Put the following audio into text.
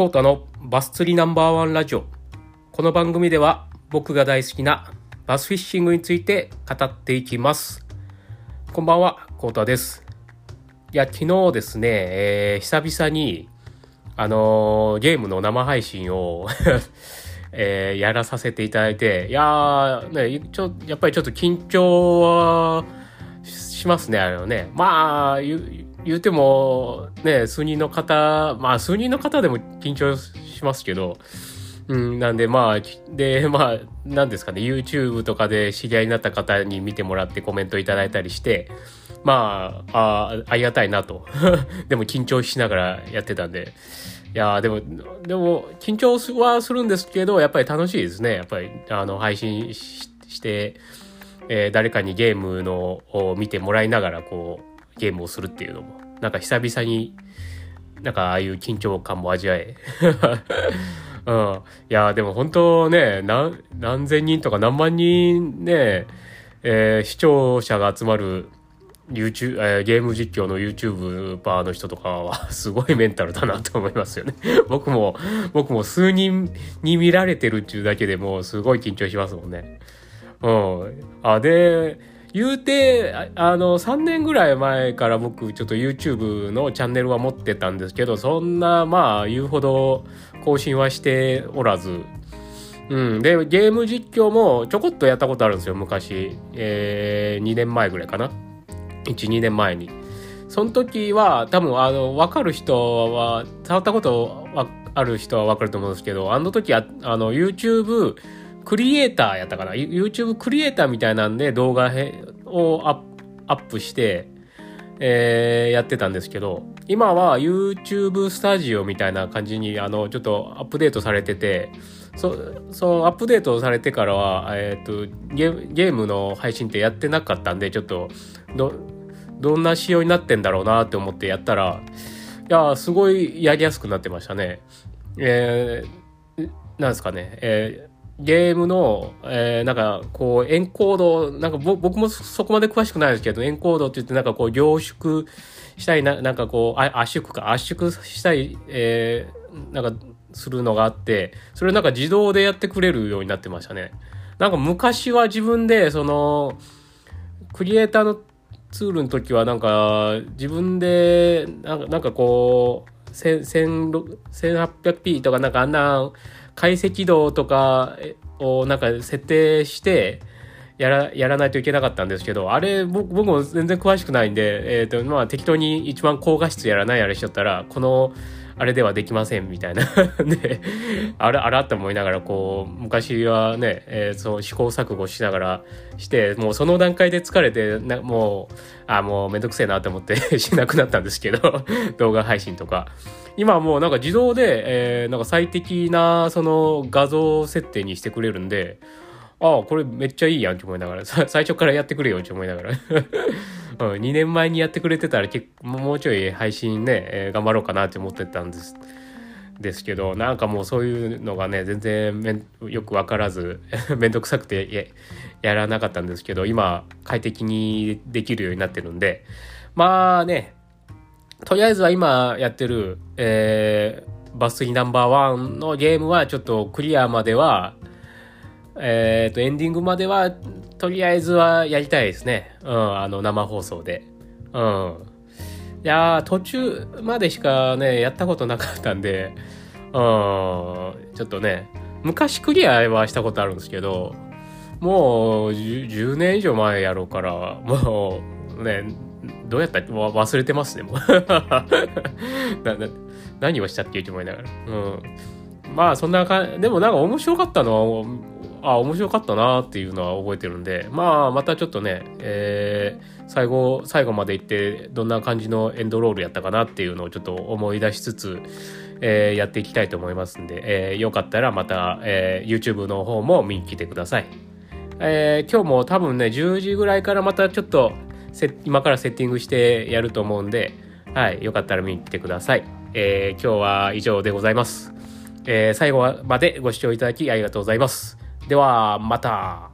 コータのバス釣りナンバーワンラジオ。この番組では僕が大好きなバスフィッシングについて語っていきます。こんばんは、コータです。いや、昨日ですね、えー久々に、あのーゲームの生配信を、えーやらさせていただいて、いやー、ね、ちょ、やっぱりちょっと緊張はしますね、あれはね。まあ、言うても、ね、数人の方、まあ、数人の方でも緊張しますけど、うん、なんでまあ、で、まあ、なんですかね、YouTube とかで知り合いになった方に見てもらってコメントいただいたりして、まあ、あありがたいなと。でも緊張しながらやってたんで。いやでも、でも、緊張はするんですけど、やっぱり楽しいですね。やっぱり、あの、配信しして、えー誰かにゲームのを見てもらいながら、こう、ゲームをするっていうのも、なんか久々に、なんかああいう緊張感も味わえ。うん。いやでも本当ね、何、何千人とか何万人ね、えー視聴者が集まる YouTube、えーゲーム実況の YouTuber の人とかは すごいメンタルだなと思いますよね。僕も、僕も数人に見られてるっていうだけでもうすごい緊張しますもんね。うん。あ、で、言うて、あの、3年ぐらい前から僕ちょっと YouTube のチャンネルは持ってたんですけど、そんな、まあ、言うほど更新はしておらず、うん。で、ゲーム実況もちょこっとやったことあるんですよ、昔。えー、2年前ぐらいかな。1、2年前に。その時は、多分、あの、わかる人は、触ったことある人はわかると思うんですけど、あの時は、あの、YouTube クリエイターやったかな？YouTube クリエイターみたいなんで動画をアップして、えーやってたんですけど、今は YouTube スタジオみたいな感じに、あの、ちょっとアップデートされてて、そのアップデートされてからは、えっ、とゲーム、ゲームの配信ってやってなかったんで、ちょっと、ど、どんな仕様になってんだろうなって思ってやったら、いや、すごいやりやすくなってましたね。えー、なんですかね、えーゲームの、えーなんかこうエンコード、なんか僕もそこまで詳しくないですけど、エンコードって言ってなんかこう凝縮したりな、なんかこうあ圧縮か、圧縮したり、えーなんかするのがあって、それなんか自動でやってくれるようになってましたね。なんか昔は自分でその、クリエイターのツールの時はなんか自分でなんかこう 1800p とかなんかあんな解析度とかをなんか設定してやらやらないといけなかったんですけどあれ僕僕も全然詳しくないんで、えーとまあ、適当に一番高画質やらないあれしちゃったらこのあれではできませんみたいな。であれあらって思いながらこう昔はね、えーそう試行錯誤しながらしてもうその段階で疲れてなもうあもうめんどくせえなと思って しなくなったんですけど 動画配信とか。今はもうなんか自動で、えーなんか最適なその画像設定にしてくれるんでああこれめっちゃいいやんって思いながら。最初からやってくれよって思いながら。うん、2年前にやってくれてたら結もうちょい配信ね、えー頑張ろうかなって思ってたんです。ですけどなんかもうそういうのがね全然よく分からず めんどくさくてややらなかったんですけど今快適にできるようになってるんで。まあねとりあえずは今やってる、えーバス釣りナンバーワンのゲームはちょっとクリアまではえっ、と、エンディングまでは、とりあえずはやりたいですね。うん、あの、生放送で。うん。いや、途中までしかね、やったことなかったんで、うん、ちょっとね、昔クリアはしたことあるんですけど、もう 10, 10年以上前やろうから、もうね、どうやったって忘れてますね、もう。何をしたっけって思いながら。うん。まあそんなかでもなんか面白かったのはあ面白かったなっていうのは覚えてるんでまあまたちょっとね、えー最後最後まで行ってどんな感じのエンドロールやったかなっていうのをちょっと思い出しつつ、えーやっていきたいと思いますんで、えーよかったらまた、えー YouTube の方も見に来てください、えー今日も多分ね10時ぐらいからまたちょっと今からセッティングしてやると思うんではいよかったら見に来てください、えー今日は以上でございます。えー最後までご視聴いただきありがとうございます。では、また。